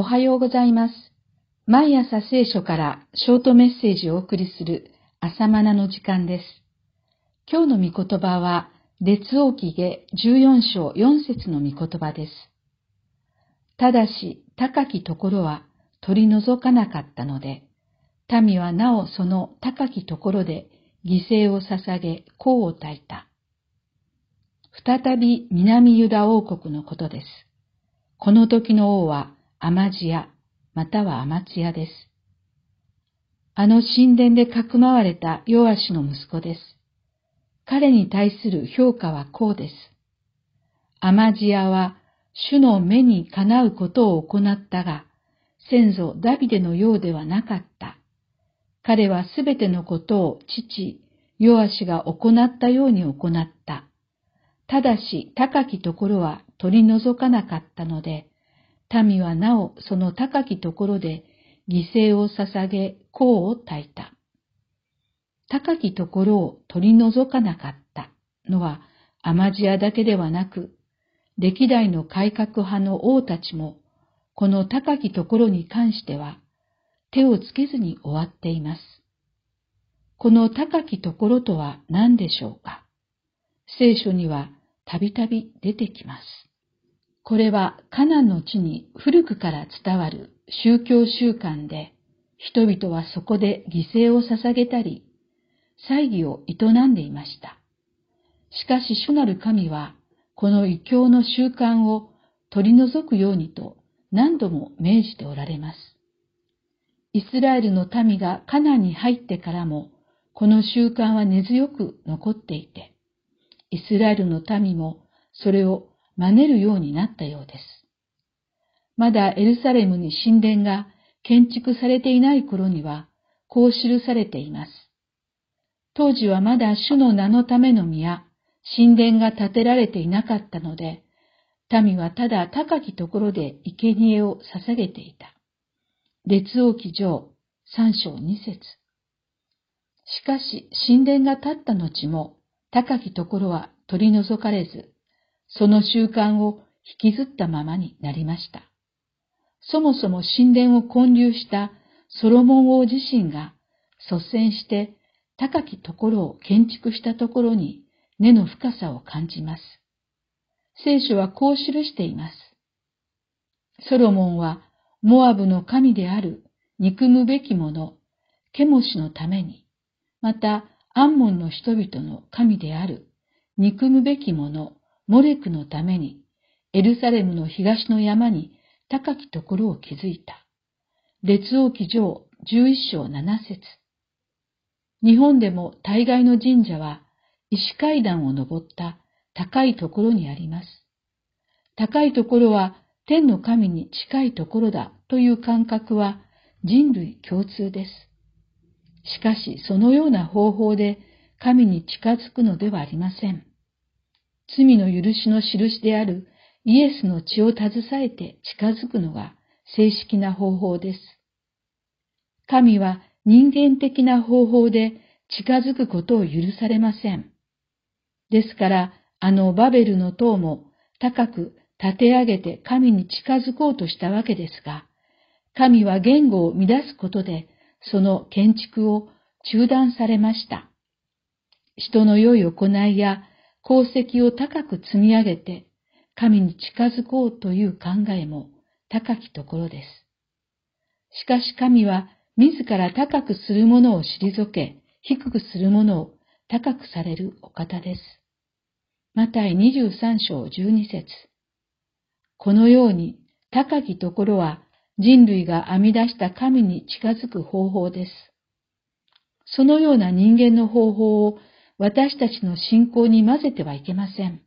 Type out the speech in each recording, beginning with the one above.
おはようございます。毎朝聖書からショートメッセージをお送りする朝マナの時間です。今日の御言葉は、列王記下14章4節の御言葉です。ただし、高きところは取り除かなかったので、民はなおその高きところで犠牲を捧げ、香を焚いた。再び南ユダ王国のことです。この時の王はアマジア、またはアマツヤです。あの神殿でかくまわれたヨアシの息子です。彼に対する評価はこうです。アマジアは主の目にかなうことを行ったが、先祖ダビデのようではなかった。彼はすべてのことを父、ヨアシが行ったように行った。ただし高きところは取り除かなかったので、民はなおその高きところで犠牲を捧げ、香を焚いた。高きところを取り除かなかったのは、アマジアだけではなく、歴代の改革派の王たちも、この高きところに関しては、手をつけずに終わっています。この高きところとは何でしょうか？聖書にはたびたび出てきます。これはカナンの地に古くから伝わる宗教習慣で、人々はそこで犠牲を捧げたり、祭儀を営んでいました。しかし主なる神は、この異教の習慣を取り除くようにと何度も命じておられます。イスラエルの民がカナンに入ってからも、この習慣は根強く残っていて、イスラエルの民もそれを真似るようになったようです。まだエルサレムに神殿が建築されていない頃には、こう記されています。当時はまだ主の名のための宮、神殿が建てられていなかったので、民はただ高きところで生贄を捧げていた。列王記上三章二節しかし、神殿が建った後も、高きところは取り除かれず、その習慣を引きずったままになりました。そもそも神殿を建立したソロモン王自身が率先して高きところを建築したところに根の深さを感じます。聖書はこう記しています。ソロモンはモアブの神である憎むべき者、ケモシのために、またアンモンの人々の神である憎むべき者、モレクのために、エルサレムの東の山に高きところを築いた。列王記上11章7節日本でも大概の神社は石階段を登った高いところにあります。高いところは天の神に近いところだという感覚は人類共通です。しかしそのような方法で神に近づくのではありません。罪の許しの印であるイエスの血を携えて近づくのが正式な方法です。神は人間的な方法で近づくことを許されません。ですから、あのバベルの塔も高く立て上げて神に近づこうとしたわけですが、神は言語を乱すことでその建築を中断されました。人の良い行いや功績を高く積み上げて、神に近づこうという考えも高きところです。しかし神は自ら高くするものを退け、低くするものを高くされるお方です。マタイ23章12節このように高きところは人類が編み出した神に近づく方法です。そのような人間の方法を私たちの信仰に混ぜてはいけません。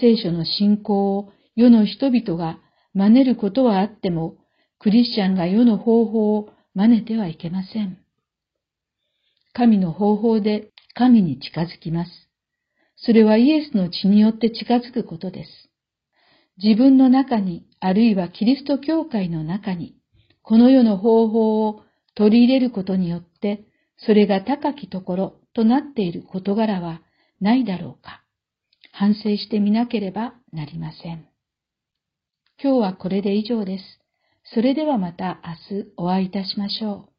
聖書の信仰を世の人々が真似ることはあっても、クリスチャンが世の方法を真似てはいけません。神の方法で神に近づきます。それはイエスの血によって近づくことです。自分の中に、あるいはキリスト教会の中に、この世の方法を取り入れることによって、それが高きところとなっている事柄はないだろうか。反省してみなければなりません。今日はこれで以上です。それではまた明日お会いいたしましょう。